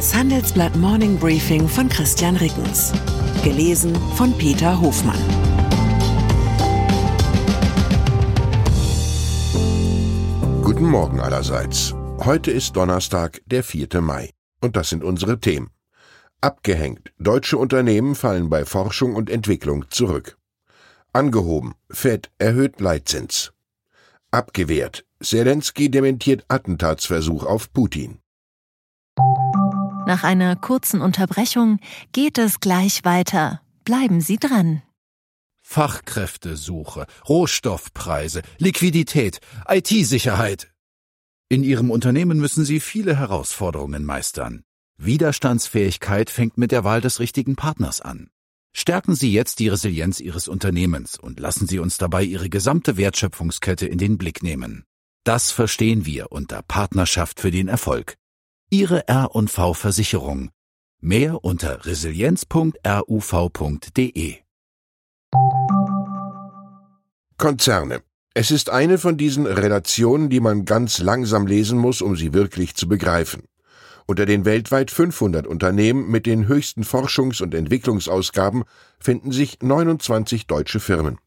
Das Handelsblatt Morning Briefing von Christian Rickens. Gelesen von Peter Hofmann. Guten Morgen allerseits. Heute ist Donnerstag, der 4. Mai. Und das sind unsere Themen. Abgehängt. Deutsche Unternehmen fallen bei Forschung und Entwicklung zurück. Angehoben. Fed erhöht Leitzins. Abgewehrt. Zelensky dementiert Attentatsversuch auf Putin. Nach einer kurzen Unterbrechung geht es gleich weiter. Bleiben Sie dran. Fachkräftesuche, Rohstoffpreise, Liquidität, IT-Sicherheit. In Ihrem Unternehmen müssen Sie viele Herausforderungen meistern. Widerstandsfähigkeit fängt mit der Wahl des richtigen Partners an. Stärken Sie jetzt die Resilienz Ihres Unternehmens und lassen Sie uns dabei Ihre gesamte Wertschöpfungskette in den Blick nehmen. Das verstehen wir unter Partnerschaft für den Erfolg. Ihre R&V Versicherung. Mehr unter resilienz.ruv.de. Konzerne. Es ist eine von diesen Relationen, die man ganz langsam lesen muss, um sie wirklich zu begreifen. Unter den weltweit 500 Unternehmen mit den höchsten Forschungs- und Entwicklungsausgaben finden sich 29 deutsche Firmen.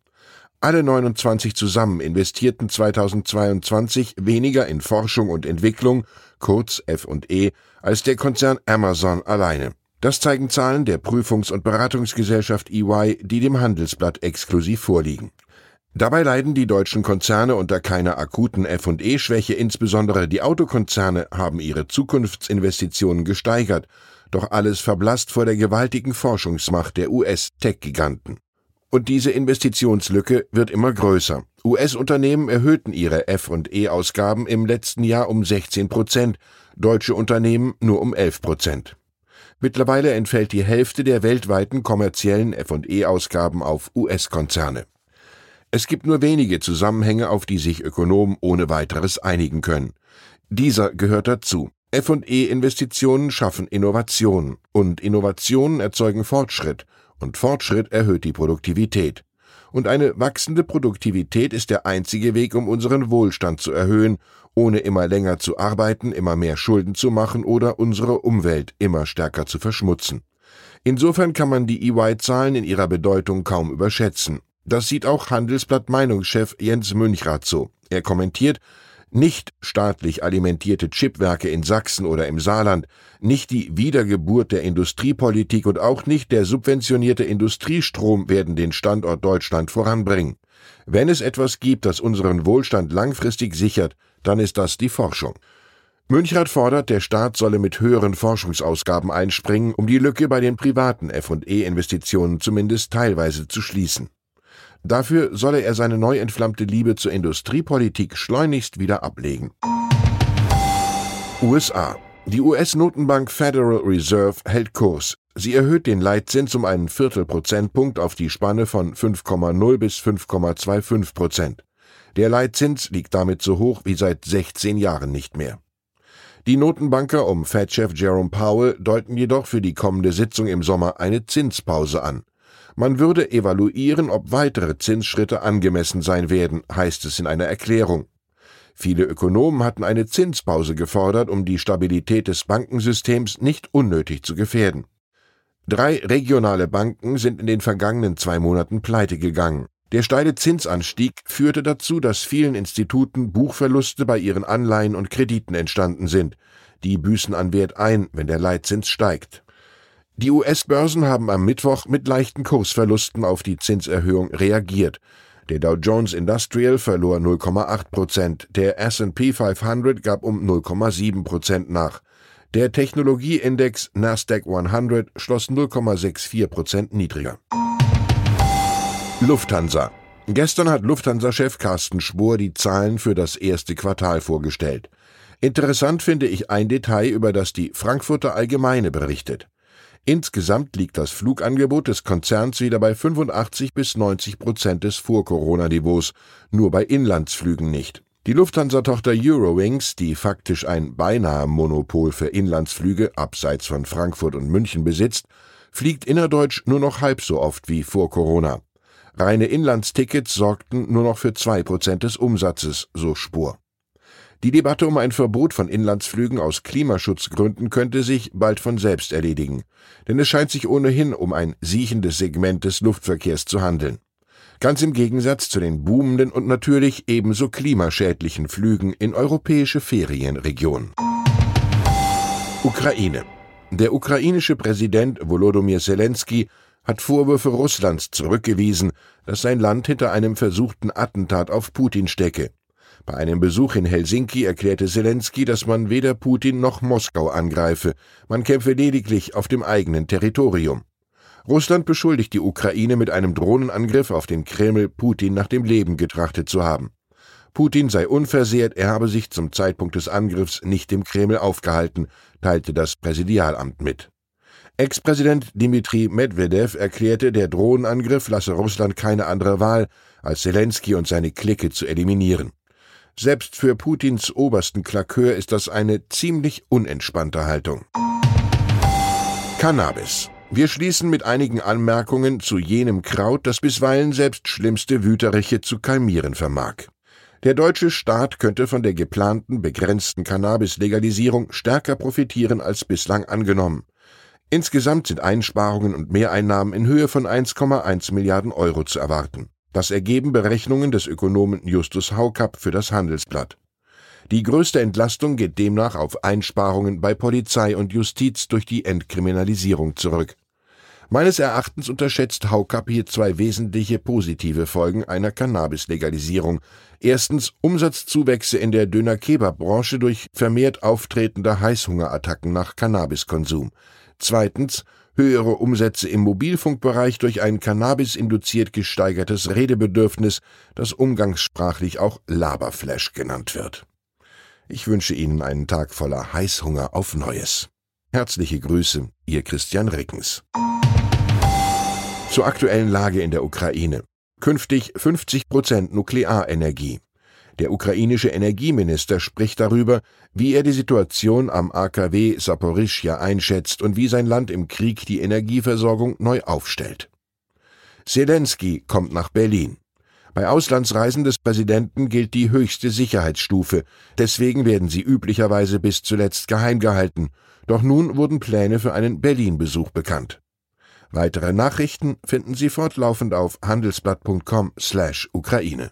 Alle 29 zusammen investierten 2022 weniger in Forschung und Entwicklung, kurz F&E, als der Konzern Amazon alleine. Das zeigen Zahlen der Prüfungs- und Beratungsgesellschaft EY, die dem Handelsblatt exklusiv vorliegen. Dabei leiden die deutschen Konzerne unter keiner akuten F&E-Schwäche, insbesondere die Autokonzerne haben ihre Zukunftsinvestitionen gesteigert, doch alles verblasst vor der gewaltigen Forschungsmacht der US-Tech-Giganten. Und diese Investitionslücke wird immer größer. US-Unternehmen erhöhten ihre F&E-Ausgaben im letzten Jahr um 16 Prozent, deutsche Unternehmen nur um 11 Prozent. Mittlerweile entfällt die Hälfte der weltweiten kommerziellen F&E-Ausgaben auf US-Konzerne. Es gibt nur wenige Zusammenhänge, auf die sich Ökonomen ohne weiteres einigen können. Dieser gehört dazu. F&E-Investitionen schaffen Innovationen und Innovationen erzeugen Fortschritt und Fortschritt erhöht die Produktivität. Und eine wachsende Produktivität ist der einzige Weg, um unseren Wohlstand zu erhöhen, ohne immer länger zu arbeiten, immer mehr Schulden zu machen oder unsere Umwelt immer stärker zu verschmutzen. Insofern kann man die EY-Zahlen in ihrer Bedeutung kaum überschätzen. Das sieht auch Handelsblatt Meinungschef Jens Münchrath so. Er kommentiert, nicht staatlich alimentierte Chipwerke in Sachsen oder im Saarland, nicht die Wiedergeburt der Industriepolitik und auch nicht der subventionierte Industriestrom werden den Standort Deutschland voranbringen. Wenn es etwas gibt, das unseren Wohlstand langfristig sichert, dann ist das die Forschung. Münchrath fordert, der Staat solle mit höheren Forschungsausgaben einspringen, um die Lücke bei den privaten F&E-Investitionen zumindest teilweise zu schließen. Dafür solle er seine neu entflammte Liebe zur Industriepolitik schleunigst wieder ablegen. USA. Die US-Notenbank Federal Reserve hält Kurs. Sie erhöht den Leitzins um einen Viertelprozentpunkt auf die Spanne von 5,0 bis 5,25 Prozent. Der Leitzins liegt damit so hoch wie seit 16 Jahren nicht mehr. Die Notenbanker um Fed-Chef Jerome Powell deuten jedoch für die kommende Sitzung im Sommer eine Zinspause an. Man würde evaluieren, ob weitere Zinsschritte angemessen sein werden, heißt es in einer Erklärung. Viele Ökonomen hatten eine Zinspause gefordert, um die Stabilität des Bankensystems nicht unnötig zu gefährden. Drei regionale Banken sind in den vergangenen zwei Monaten pleite gegangen. Der steile Zinsanstieg führte dazu, dass vielen Instituten Buchverluste bei ihren Anleihen und Krediten entstanden sind. Die büßen an Wert ein, wenn der Leitzins steigt. Die US-Börsen haben am Mittwoch mit leichten Kursverlusten auf die Zinserhöhung reagiert. Der Dow Jones Industrial verlor 0,8 Prozent, der S&P 500 gab um 0,7 Prozent nach. Der Technologieindex Nasdaq 100 schloss 0,64 Prozent niedriger. Lufthansa. Gestern hat Lufthansa-Chef Carsten Spohr die Zahlen für das erste Quartal vorgestellt. Interessant finde ich ein Detail, über das die Frankfurter Allgemeine berichtet. Insgesamt liegt das Flugangebot des Konzerns wieder bei 85 bis 90 Prozent des Vor-Corona-Niveaus, nur bei Inlandsflügen nicht. Die Lufthansa-Tochter Eurowings, die faktisch ein beinahe Monopol für Inlandsflüge abseits von Frankfurt und München besitzt, fliegt innerdeutsch nur noch halb so oft wie vor Corona. Reine Inlandstickets sorgten nur noch für zwei Prozent des Umsatzes, so Spur. Die Debatte um ein Verbot von Inlandsflügen aus Klimaschutzgründen könnte sich bald von selbst erledigen, denn es scheint sich ohnehin um ein siechendes Segment des Luftverkehrs zu handeln. Ganz im Gegensatz zu den boomenden und natürlich ebenso klimaschädlichen Flügen in europäische Ferienregionen. Ukraine. Der ukrainische Präsident Volodymyr Zelensky hat Vorwürfe Russlands zurückgewiesen, dass sein Land hinter einem versuchten Attentat auf Putin stecke. Bei einem Besuch in Helsinki erklärte Zelensky, dass man weder Putin noch Moskau angreife, man kämpfe lediglich auf dem eigenen Territorium. Russland beschuldigt die Ukraine mit einem Drohnenangriff auf den Kreml Putin nach dem Leben getrachtet zu haben. Putin sei unversehrt, er habe sich zum Zeitpunkt des Angriffs nicht im Kreml aufgehalten, teilte das Präsidialamt mit. Ex-Präsident Dmitri Medvedev erklärte, der Drohnenangriff lasse Russland keine andere Wahl, als Zelensky und seine Clique zu eliminieren. Selbst für Putins obersten Klakeur ist das eine ziemlich unentspannte Haltung. Cannabis. Wir schließen mit einigen Anmerkungen zu jenem Kraut, das bisweilen selbst schlimmste Wüteriche zu kalmieren vermag. Der deutsche Staat könnte von der geplanten begrenzten Cannabis-Legalisierung stärker profitieren als bislang angenommen. Insgesamt sind Einsparungen und Mehreinnahmen in Höhe von 1,1 Milliarden Euro zu erwarten. Das ergeben Berechnungen des Ökonomen Justus Haukapp für das Handelsblatt. Die größte Entlastung geht demnach auf Einsparungen bei Polizei und Justiz durch die Entkriminalisierung zurück. Meines Erachtens unterschätzt Haukapp hier zwei wesentliche positive Folgen einer Cannabis-Legalisierung. Erstens Umsatzzuwächse in der Döner-Kebab-Branche durch vermehrt auftretende Heißhungerattacken nach Cannabiskonsum. Zweitens höhere Umsätze im Mobilfunkbereich durch ein Cannabis-induziert gesteigertes Redebedürfnis, das umgangssprachlich auch Laberflash genannt wird. Ich wünsche Ihnen einen Tag voller Heißhunger auf Neues. Herzliche Grüße, Ihr Christian Rickens. Zur aktuellen Lage in der Ukraine. Künftig 50 Prozent Nuklearenergie. Der ukrainische Energieminister spricht darüber, wie er die Situation am AKW Saporischja einschätzt und wie sein Land im Krieg die Energieversorgung neu aufstellt. Zelensky kommt nach Berlin. Bei Auslandsreisen des Präsidenten gilt die höchste Sicherheitsstufe, deswegen werden sie üblicherweise bis zuletzt geheim gehalten, doch nun wurden Pläne für einen Berlin-Besuch bekannt. Weitere Nachrichten finden Sie fortlaufend auf handelsblatt.com/Ukraine.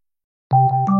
you